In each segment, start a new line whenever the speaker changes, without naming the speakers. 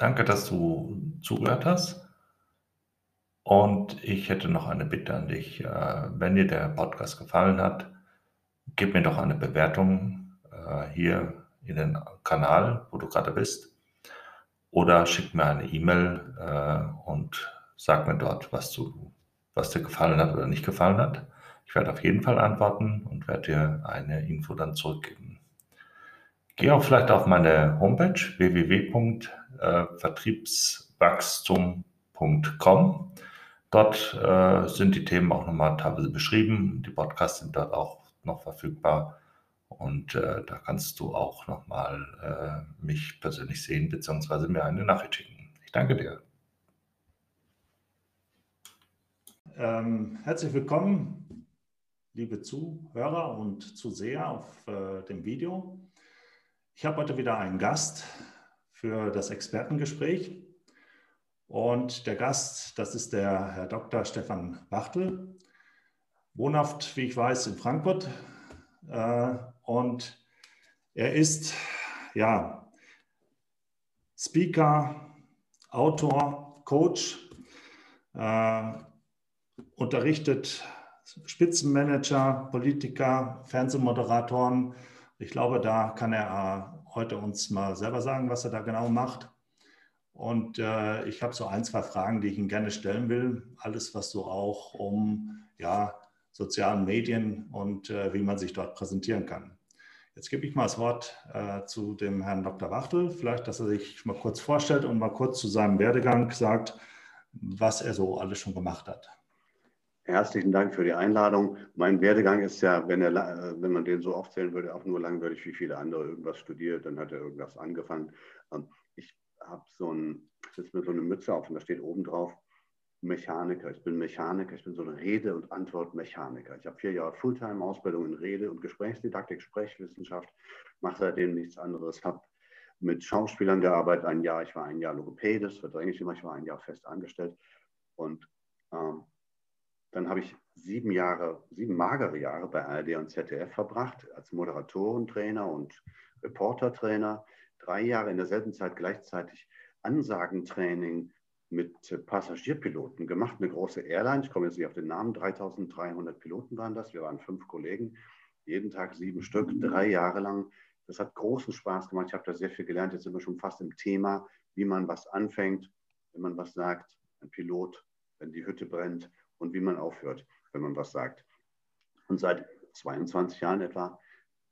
Danke, dass du zugehört hast. Und ich hätte noch eine Bitte an dich. Äh, wenn dir der Podcast gefallen hat, gib mir doch eine Bewertung äh, hier in den Kanal, wo du gerade bist. Oder schick mir eine E-Mail äh, und sag mir dort, was, du, was dir gefallen hat oder nicht gefallen hat. Ich werde auf jeden Fall antworten und werde dir eine Info dann zurückgeben. Geh auch vielleicht auf meine Homepage www.vertriebswachstum.com. Dort äh, sind die Themen auch nochmal teilweise beschrieben. Die Podcasts sind dort auch noch verfügbar. Und äh, da kannst du auch nochmal äh, mich persönlich sehen, beziehungsweise mir eine Nachricht schicken. Ich danke dir.
Ähm, herzlich willkommen, liebe Zuhörer und Zuseher auf äh, dem Video. Ich habe heute wieder einen Gast für das Expertengespräch. Und der Gast, das ist der Herr Dr. Stefan Wachtel, wohnhaft, wie ich weiß, in Frankfurt. Äh, und er ist ja Speaker, Autor, Coach, äh, unterrichtet Spitzenmanager, Politiker, Fernsehmoderatoren, ich glaube, da kann er äh, heute uns mal selber sagen, was er da genau macht. Und äh, ich habe so ein, zwei Fragen, die ich Ihnen gerne stellen will. Alles, was so auch um ja, sozialen Medien und äh, wie man sich dort präsentieren kann. Jetzt gebe ich mal das Wort äh, zu dem Herrn Dr. Wachtel. Vielleicht, dass er sich mal kurz vorstellt und mal kurz zu seinem Werdegang sagt, was er so alles schon gemacht hat.
Herzlichen Dank für die Einladung. Mein Werdegang ist ja, wenn, er, äh, wenn man den so aufzählen würde, auch nur langweilig wie viele andere irgendwas studiert, dann hat er irgendwas angefangen. Ähm, ich habe so ein, sitze mir so eine Mütze auf und da steht oben drauf Mechaniker. Ich bin Mechaniker, ich bin so ein Rede- und Antwortmechaniker. Ich habe vier Jahre Fulltime-Ausbildung in Rede- und Gesprächsdidaktik, Sprechwissenschaft, mache seitdem nichts anderes, habe mit Schauspielern gearbeitet, ein Jahr, ich war ein Jahr Logopädes, verdränge ich immer, ich war ein Jahr fest angestellt und ähm, dann habe ich sieben Jahre, sieben magere Jahre bei ARD und ZDF verbracht als Moderatorentrainer und Reportertrainer. Drei Jahre in derselben Zeit gleichzeitig Ansagentraining mit Passagierpiloten gemacht. Eine große Airline, ich komme jetzt nicht auf den Namen, 3300 Piloten waren das. Wir waren fünf Kollegen, jeden Tag sieben Stück, drei Jahre lang. Das hat großen Spaß gemacht. Ich habe da sehr viel gelernt. Jetzt sind wir schon fast im Thema, wie man was anfängt, wenn man was sagt. Ein Pilot, wenn die Hütte brennt und wie man aufhört, wenn man was sagt. Und seit 22 Jahren etwa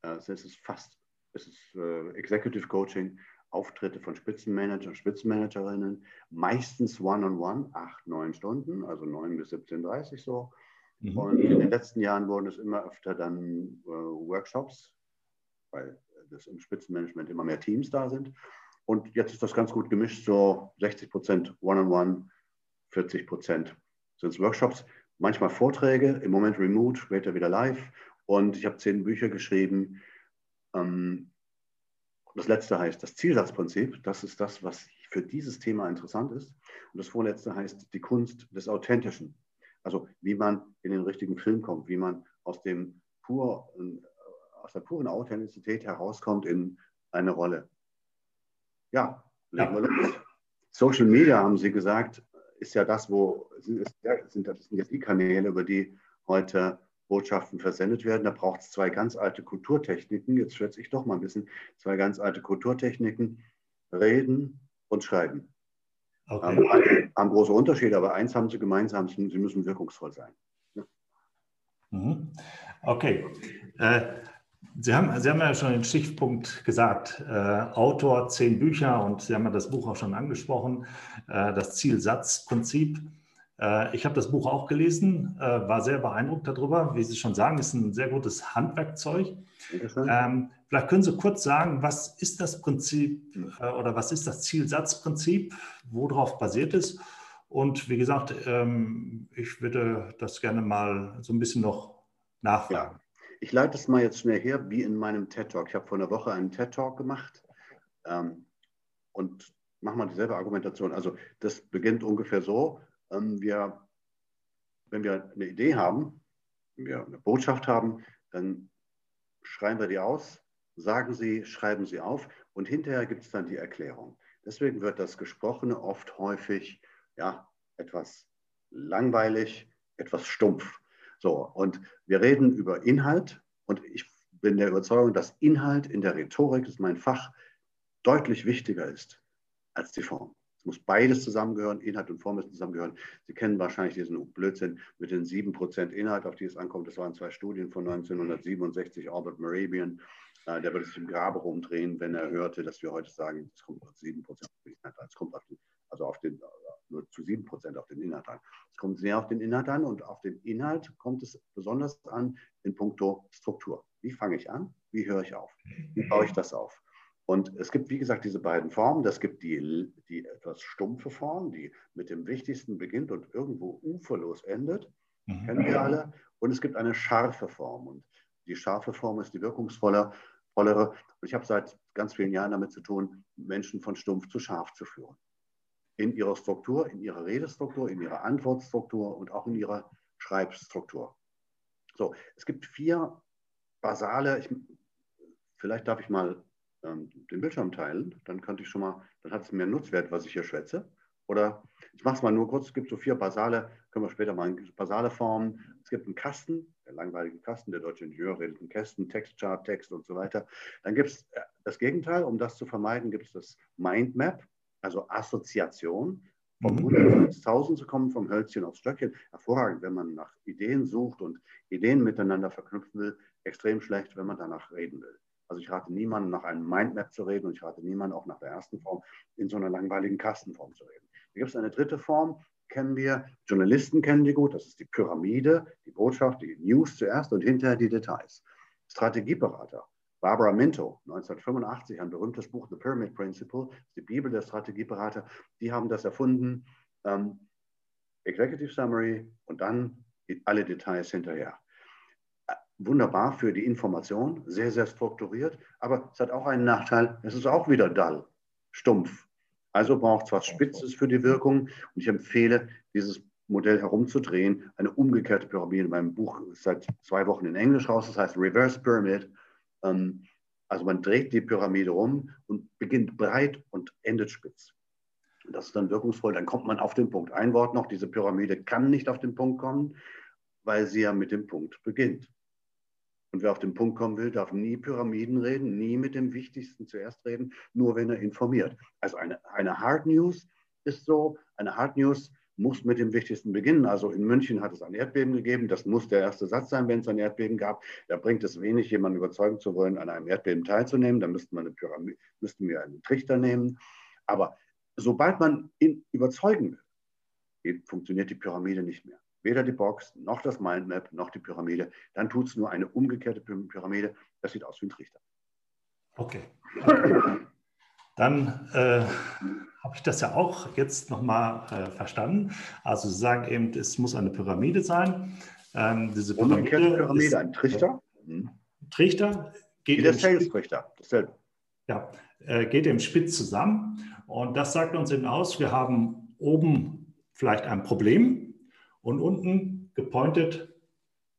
äh, ist es fast ist es, äh, Executive Coaching, Auftritte von Spitzenmanagern, Spitzenmanagerinnen, meistens one-on-one, acht, neun Stunden, also neun bis 17.30 so. Mhm. Und in den letzten Jahren wurden es immer öfter dann äh, Workshops, weil das im Spitzenmanagement immer mehr Teams da sind. Und jetzt ist das ganz gut gemischt, so 60 Prozent One-on-One, 40 Prozent sind es Workshops, manchmal Vorträge, im Moment remote, später wieder live. Und ich habe zehn Bücher geschrieben. Ähm, das letzte heißt das Zielsatzprinzip. Das ist das, was für dieses Thema interessant ist. Und das vorletzte heißt die Kunst des Authentischen. Also wie man in den richtigen Film kommt, wie man aus, dem pur, äh, aus der puren Authentizität herauskommt in eine Rolle. Ja, legen wir los. Social Media, haben Sie gesagt, ist ja das, wo sind, sind, das sind jetzt die Kanäle, über die heute Botschaften versendet werden. Da braucht es zwei ganz alte Kulturtechniken. Jetzt schätze ich doch mal ein bisschen. Zwei ganz alte Kulturtechniken. Reden und Schreiben. Okay. Ähm, haben große Unterschiede, aber eins haben sie gemeinsam, sie müssen wirkungsvoll sein. Ja.
Mhm. Okay. Äh, Sie haben, Sie haben ja schon den Stichpunkt gesagt, äh, Autor, zehn Bücher und Sie haben ja das Buch auch schon angesprochen, äh, das Zielsatzprinzip. Äh, ich habe das Buch auch gelesen, äh, war sehr beeindruckt darüber. Wie Sie schon sagen, ist ein sehr gutes Handwerkzeug. Ähm, vielleicht können Sie kurz sagen, was ist das Prinzip äh, oder was ist das Zielsatzprinzip, worauf basiert es? Und wie gesagt, ähm, ich würde das gerne mal so ein bisschen noch nachfragen.
Ja. Ich leite es mal jetzt schnell her, wie in meinem TED Talk. Ich habe vor einer Woche einen TED Talk gemacht ähm, und mache mal dieselbe Argumentation. Also das beginnt ungefähr so, ähm, wir, wenn wir eine Idee haben, wenn wir eine Botschaft haben, dann schreiben wir die aus, sagen sie, schreiben sie auf und hinterher gibt es dann die Erklärung. Deswegen wird das Gesprochene oft häufig ja, etwas langweilig, etwas stumpf. So, und wir reden über Inhalt und ich bin der Überzeugung, dass Inhalt in der Rhetorik, das ist mein Fach, deutlich wichtiger ist als die Form. Es muss beides zusammengehören, Inhalt und Form müssen zusammengehören. Sie kennen wahrscheinlich diesen Blödsinn mit den 7% Inhalt, auf die es ankommt. Das waren zwei Studien von 1967, Albert Morabian. Äh, der würde sich im Grabe rumdrehen, wenn er hörte, dass wir heute sagen, es kommt auf 7% auf den Inhalt. Es kommt auf den, also auf den, nur zu 7% auf den Inhalt an. Es kommt sehr auf den Inhalt an und auf den Inhalt kommt es besonders an in puncto Struktur. Wie fange ich an? Wie höre ich auf? Wie baue ich das auf? Und es gibt, wie gesagt, diese beiden Formen. Das gibt die, die etwas stumpfe Form, die mit dem Wichtigsten beginnt und irgendwo uferlos endet. Mhm. Kennen wir alle. Und es gibt eine scharfe Form. Und die scharfe Form ist die wirkungsvollere. Und ich habe seit ganz vielen Jahren damit zu tun, Menschen von stumpf zu scharf zu führen. In ihrer Struktur, in ihrer Redestruktur, in ihrer Antwortstruktur und auch in ihrer Schreibstruktur. So, es gibt vier basale, ich, vielleicht darf ich mal ähm, den Bildschirm teilen, dann könnte ich schon mal, dann hat es mehr Nutzwert, was ich hier schwätze. Oder ich mache es mal nur kurz, es gibt so vier basale, können wir später mal basale Formen. Es gibt einen Kasten, der langweilige Kasten, der deutsche Ingenieur redet in Kästen, Textchart, Text und so weiter. Dann gibt es äh, das Gegenteil, um das zu vermeiden, gibt es das Mindmap, also Assoziation. Vom mhm. 100 ins 1000 zu kommen, vom Hölzchen aufs Stöckchen. Hervorragend, wenn man nach Ideen sucht und Ideen miteinander verknüpfen will. Extrem schlecht, wenn man danach reden will. Also ich rate niemandem, nach einem Mindmap zu reden und ich rate niemandem, auch nach der ersten Form, in so einer langweiligen Kastenform zu reden. Hier gibt es eine dritte Form, kennen wir, Journalisten kennen die gut, das ist die Pyramide, die Botschaft, die News zuerst und hinterher die Details. Strategieberater, Barbara Minto, 1985, ein berühmtes Buch, The Pyramid Principle, die Bibel der Strategieberater, die haben das erfunden. Ähm, Executive Summary und dann alle Details hinterher wunderbar für die Information, sehr, sehr strukturiert, aber es hat auch einen Nachteil, es ist auch wieder dull, stumpf. Also braucht es was Spitzes für die Wirkung und ich empfehle, dieses Modell herumzudrehen, eine umgekehrte Pyramide. Mein Buch ist seit zwei Wochen in Englisch raus, das heißt Reverse Pyramid. Ähm, also man dreht die Pyramide rum und beginnt breit und endet spitz. Das ist dann wirkungsvoll, dann kommt man auf den Punkt. Ein Wort noch, diese Pyramide kann nicht auf den Punkt kommen, weil sie ja mit dem Punkt beginnt. Und wer auf den Punkt kommen will, darf nie Pyramiden reden, nie mit dem Wichtigsten zuerst reden, nur wenn er informiert. Also eine, eine Hard News ist so, eine Hard News muss mit dem Wichtigsten beginnen. Also in München hat es ein Erdbeben gegeben. Das muss der erste Satz sein, wenn es ein Erdbeben gab. Da bringt es wenig, jemanden überzeugen zu wollen, an einem Erdbeben teilzunehmen. Da müsste man eine Pyramide, müssten wir einen Trichter nehmen. Aber sobald man ihn überzeugen will, funktioniert die Pyramide nicht mehr weder die Box noch das Mindmap noch die Pyramide. Dann tut es nur eine umgekehrte Pyramide. Das sieht aus wie ein Trichter.
Okay. Dann äh, habe ich das ja auch jetzt nochmal äh, verstanden. Also Sie sagen eben, es muss eine Pyramide sein.
Ähm, diese Pyramide, Pyramide ist, ein Trichter.
Mhm. Trichter
geht wie der Sales-Trichter.
Dasselbe. Ja, äh, geht im Spitz zusammen. Und das sagt uns eben aus, wir haben oben vielleicht ein Problem, und unten gepointet,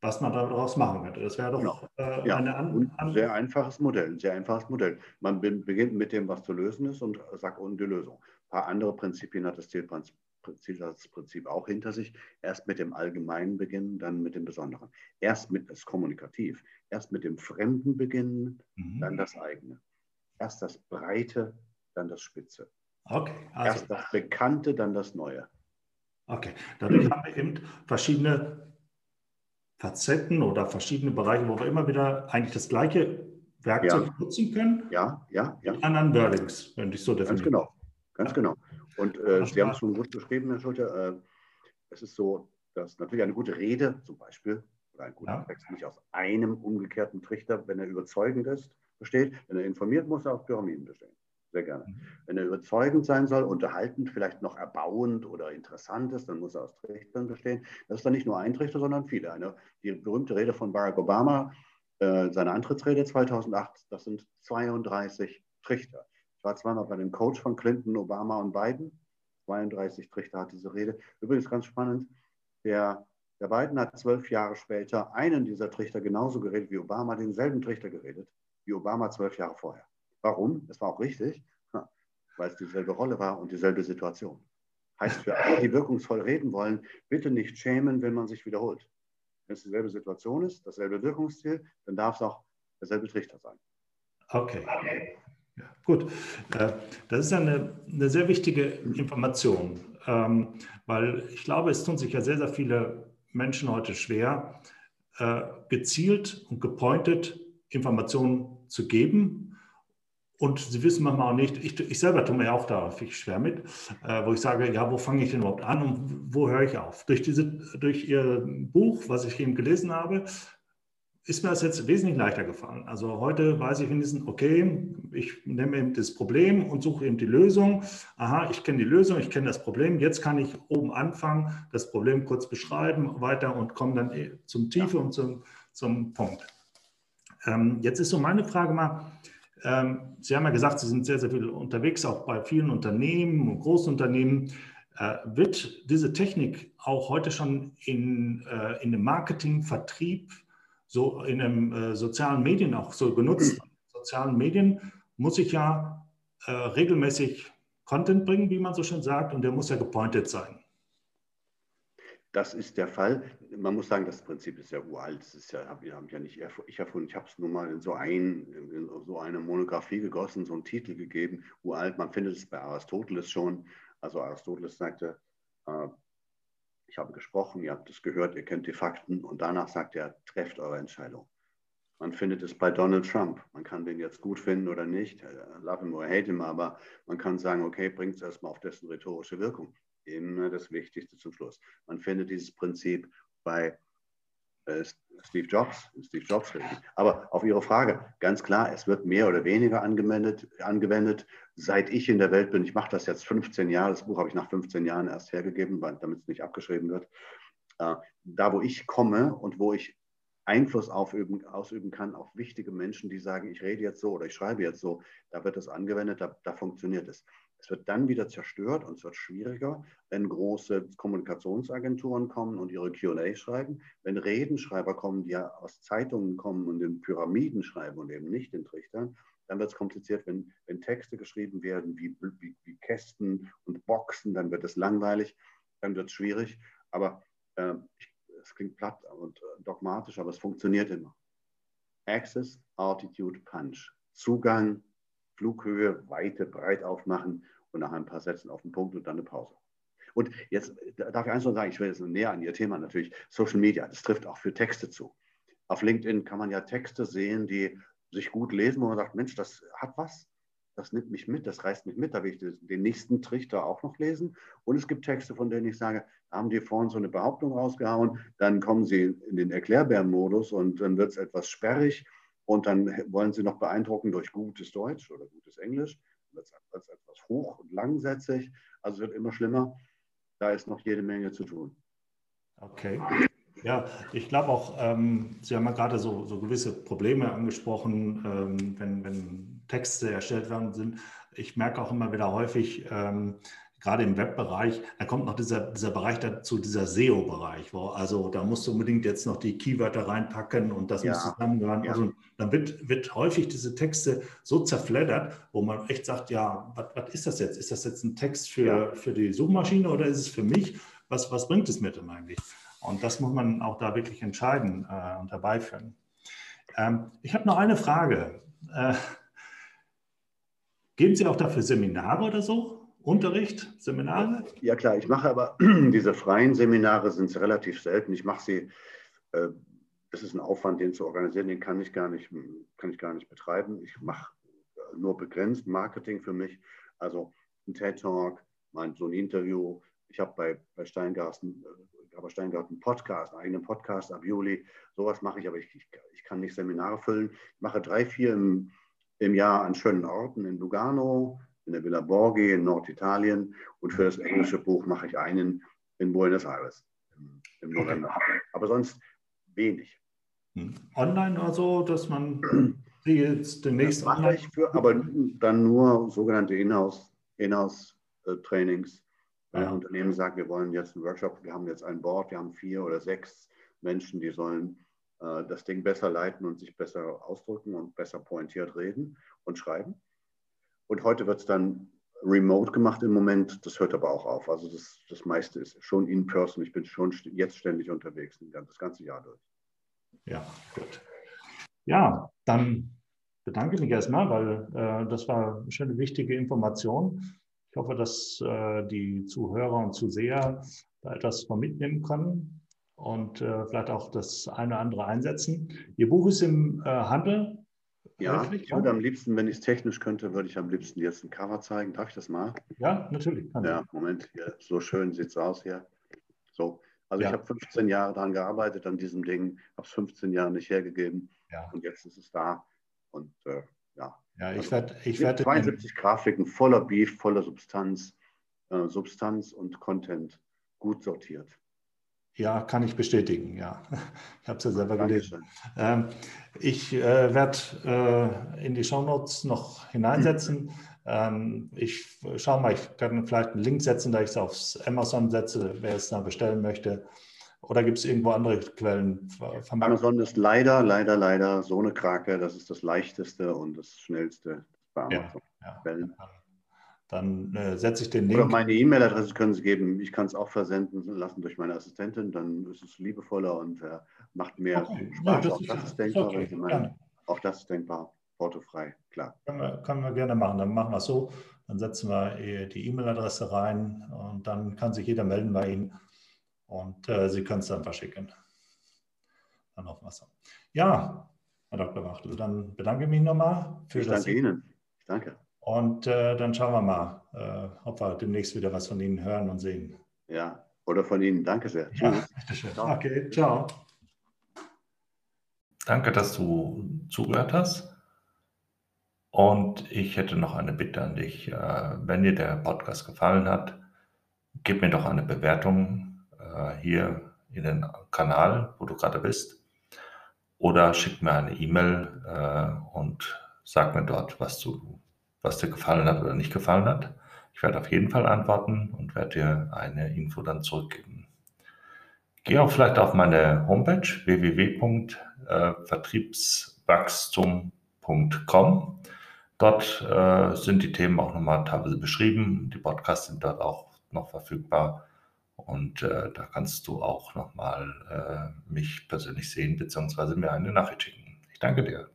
was man daraus machen könnte. Das wäre doch genau.
äh, ja. eine an, an sehr einfaches Modell, sehr einfaches Modell. Man beginnt mit dem, was zu lösen ist und sagt unten die Lösung. Ein paar andere Prinzipien hat das Zielsatzprinzip auch hinter sich. Erst mit dem Allgemeinen beginnen, dann mit dem Besonderen. Erst mit das Kommunikativ. Erst mit dem Fremden beginnen, mhm. dann das eigene. Erst das Breite, dann das Spitze. Okay, also. Erst das Bekannte, dann das Neue.
Okay, dadurch haben wir eben verschiedene Facetten oder verschiedene Bereiche, wo wir immer wieder eigentlich das gleiche Werkzeug ja. nutzen können.
Ja, ja, ja.
Mit anderen Wordings, wenn ich so
definiere. Ganz genau, ganz genau. Und äh, Sie haben es schon gut beschrieben, Herr Schulte. Äh, es ist so, dass natürlich eine gute Rede zum Beispiel oder ein guter ja. Text nicht aus einem umgekehrten Trichter, wenn er überzeugend ist, besteht. Wenn er informiert, muss er aus Pyramiden bestehen. Sehr gerne. Mhm. Wenn er überzeugend sein soll, unterhaltend, vielleicht noch erbauend oder interessant ist, dann muss er aus Trichtern bestehen. Das ist dann nicht nur ein Trichter, sondern viele. Eine, die berühmte Rede von Barack Obama, äh, seine Antrittsrede 2008, das sind 32 Trichter. Ich war zweimal bei dem Coach von Clinton, Obama und Biden. 32 Trichter hat diese Rede. Übrigens ganz spannend, der, der Biden hat zwölf Jahre später einen dieser Trichter genauso geredet wie Obama, denselben Trichter geredet wie Obama zwölf Jahre vorher. Warum? Das war auch richtig. weil es dieselbe Rolle war und dieselbe Situation. Heißt für alle, die wirkungsvoll reden wollen, bitte nicht schämen, wenn man sich wiederholt. Wenn es dieselbe Situation ist, dasselbe Wirkungsziel, dann darf es auch derselbe Trichter sein.
Okay. Gut. Äh, das ist eine, eine sehr wichtige Information, ähm, weil ich glaube, es tun sich ja sehr, sehr viele Menschen heute schwer, äh, gezielt und gepointet Informationen zu geben, und sie wissen manchmal auch nicht, ich, ich selber tue mir auch da viel schwer mit, äh, wo ich sage, ja, wo fange ich denn überhaupt an und wo höre ich auf? Durch, diese, durch Ihr Buch, was ich eben gelesen habe, ist mir das jetzt wesentlich leichter gefallen. Also heute weiß ich wenigstens, okay, ich nehme eben das Problem und suche eben die Lösung. Aha, ich kenne die Lösung, ich kenne das Problem. Jetzt kann ich oben anfangen, das Problem kurz beschreiben, weiter und komme dann eh zum Tiefe und zum, zum Punkt. Ähm, jetzt ist so meine Frage mal, ähm, Sie haben ja gesagt, Sie sind sehr, sehr viel unterwegs, auch bei vielen Unternehmen und Großunternehmen. Äh, wird diese Technik auch heute schon in, äh, in dem Marketing, Vertrieb, so in den äh, sozialen Medien auch so genutzt? In sozialen Medien muss ich ja regelmäßig Content bringen, wie man so schön sagt, und der muss ja gepointet sein.
Das ist der Fall. Man muss sagen, das Prinzip ist ja uralt. Das ist ja, hab ja nicht ich erfunden. Ich habe es nur mal in so, ein, in so eine Monographie gegossen, so einen Titel gegeben. Uralt. Man findet es bei Aristoteles schon. Also Aristoteles sagte, äh, ich habe gesprochen, ihr habt es gehört, ihr kennt die Fakten. Und danach sagt er, trefft eure Entscheidung. Man findet es bei Donald Trump. Man kann den jetzt gut finden oder nicht, love him or hate him, aber man kann sagen, okay, bringt es erstmal auf dessen rhetorische Wirkung immer das Wichtigste zum Schluss. Man findet dieses Prinzip bei äh, Steve Jobs, Steve Jobs. Aber auf Ihre Frage, ganz klar, es wird mehr oder weniger angewendet, angewendet. Seit ich in der Welt bin, ich mache das jetzt 15 Jahre, das Buch habe ich nach 15 Jahren erst hergegeben, damit es nicht abgeschrieben wird. Äh, da, wo ich komme und wo ich Einfluss aufüben, ausüben kann auf wichtige Menschen, die sagen, ich rede jetzt so oder ich schreibe jetzt so, da wird es angewendet, da, da funktioniert es. Es wird dann wieder zerstört und es wird schwieriger, wenn große Kommunikationsagenturen kommen und ihre QA schreiben, wenn Redenschreiber kommen, die ja aus Zeitungen kommen und in Pyramiden schreiben und eben nicht in Trichtern, dann wird es kompliziert, wenn, wenn Texte geschrieben werden wie, wie, wie, Kästen und Boxen, dann wird es langweilig, dann wird es schwierig. Aber äh, es klingt platt und äh, dogmatisch, aber es funktioniert immer. Access, Altitude, Punch. Zugang, Flughöhe, Weite, breit aufmachen und nach ein paar Sätzen auf den Punkt und dann eine Pause. Und jetzt darf ich eins noch sagen, ich will jetzt näher an Ihr Thema natürlich, Social Media, das trifft auch für Texte zu. Auf LinkedIn kann man ja Texte sehen, die sich gut lesen, wo man sagt, Mensch, das hat was, das nimmt mich mit, das reißt mich mit, da will ich den nächsten Trichter auch noch lesen. Und es gibt Texte, von denen ich sage, haben die vorhin so eine Behauptung rausgehauen, dann kommen sie in den Erklärbär-Modus und dann wird es etwas sperrig und dann wollen Sie noch beeindrucken durch gutes Deutsch oder gutes Englisch. Wird es etwas hoch und langsätzig. Also es wird immer schlimmer. Da ist noch jede Menge zu tun.
Okay. Ja, ich glaube auch, ähm, Sie haben ja gerade so, so gewisse Probleme angesprochen, ähm, wenn, wenn Texte erstellt werden sind. Ich merke auch immer wieder häufig, ähm, gerade im Webbereich, da kommt noch dieser, dieser Bereich dazu, dieser SEO-Bereich, wo also da musst du unbedingt jetzt noch die Keywörter reinpacken und das ja. muss zusammengehören. Ja. Also dann wird, wird häufig diese Texte so zerfleddert, wo man echt sagt, ja, was ist das jetzt? Ist das jetzt ein Text für, ja. für die Suchmaschine oder ist es für mich? Was, was bringt es mir denn eigentlich? Und das muss man auch da wirklich entscheiden äh, und herbeiführen. Ähm, ich habe noch eine Frage. Äh, geben Sie auch dafür Seminare oder so? Unterricht, Seminare?
Ja klar, ich mache aber diese freien Seminare sind relativ selten. Ich mache sie, äh, ist ein Aufwand, den zu organisieren, den kann ich gar nicht, kann ich gar nicht betreiben. Ich mache äh, nur begrenzt Marketing für mich. Also ein TED Talk, mein, so ein Interview. Ich habe bei, bei Steingarten, äh, bei Steingarten einen Podcast, einen eigenen Podcast ab Juli. Sowas mache ich, aber ich, ich, ich kann nicht Seminare füllen. Ich mache drei, vier im, im Jahr an schönen Orten in Lugano, in der Villa Borghi in Norditalien und für das englische Buch mache ich einen in Buenos Aires im, im November. Okay. Aber sonst wenig.
Hm. Online also, dass man sie jetzt demnächst
das mache. Ich für, aber dann nur sogenannte Inhouse-Trainings. Wenn ein Unternehmen sagt, wir wollen jetzt einen Workshop, wir haben jetzt ein Board, wir haben vier oder sechs Menschen, die sollen äh, das Ding besser leiten und sich besser ausdrücken und besser pointiert reden und schreiben. Und heute wird es dann remote gemacht im Moment. Das hört aber auch auf. Also das, das meiste ist schon in person. Ich bin schon jetzt ständig unterwegs, das ganze Jahr durch.
Ja, gut. Ja, dann bedanke ich mich erstmal, weil äh, das war eine schöne, wichtige Information. Ich hoffe, dass äh, die Zuhörer und Zuseher da etwas von mitnehmen können und äh, vielleicht auch das eine oder andere einsetzen. Ihr Buch ist im äh, Handel.
Ja, ich würde am liebsten, wenn ich es technisch könnte, würde ich am liebsten jetzt ein Cover zeigen. Darf ich das mal?
Ja, natürlich.
Ja, Moment, hier, so schön sieht es aus hier. So, also ja. ich habe 15 Jahre daran gearbeitet, an diesem Ding, habe es 15 Jahre nicht hergegeben ja. und jetzt ist es da. Und äh, ja.
Ja, ich werde. Ich werd
72 Grafiken voller Beef, voller Substanz, äh, Substanz und Content gut sortiert.
Ja, kann ich bestätigen, ja. Ich habe es ja selber gelesen. Ähm, ich äh, werde äh, in die Shownotes noch hineinsetzen. Ähm, ich schaue mal, ich kann vielleicht einen Link setzen, da ich es aufs Amazon setze, wer es dann bestellen möchte. Oder gibt es irgendwo andere Quellen?
Amazon ist leider, leider, leider so eine Krake. Das ist das leichteste und das schnellste
bei Amazon. Ja, ja. Dann äh, setze ich den Link.
Oder meine E-Mail-Adresse können Sie geben. Ich kann es auch versenden lassen durch meine Assistentin. Dann ist es liebevoller und äh, macht mehr okay. Spaß. Ja, das auch, das ist denkbar, okay. meine, auch das ist denkbar. Portofrei, klar.
Können wir, können wir gerne machen. Dann machen wir es so. Dann setzen wir äh, die E-Mail-Adresse rein und dann kann sich jeder melden bei Ihnen und äh, Sie können es dann verschicken. Dann auf Wasser. Ja, Herr Dr. Wachtel, dann bedanke ich mich nochmal
für ich das. Danke Ihnen. Ich danke.
Und äh, dann schauen wir mal, äh, ob wir demnächst wieder was von Ihnen hören und sehen.
Ja, oder von Ihnen. Danke sehr.
Ja, bitteschön. Ciao. Okay, ciao.
Danke, dass du zugehört hast. Und ich hätte noch eine Bitte an dich. Äh, wenn dir der Podcast gefallen hat, gib mir doch eine Bewertung äh, hier in den Kanal, wo du gerade bist. Oder schick mir eine E-Mail äh, und sag mir dort, was du was dir gefallen hat oder nicht gefallen hat. Ich werde auf jeden Fall antworten und werde dir eine Info dann zurückgeben. Geh auch vielleicht auf meine Homepage www.vertriebswachstum.com. Dort äh, sind die Themen auch nochmal teilweise beschrieben. Die Podcasts sind dort auch noch verfügbar. Und äh, da kannst du auch nochmal äh, mich persönlich sehen, beziehungsweise mir eine Nachricht schicken. Ich danke dir.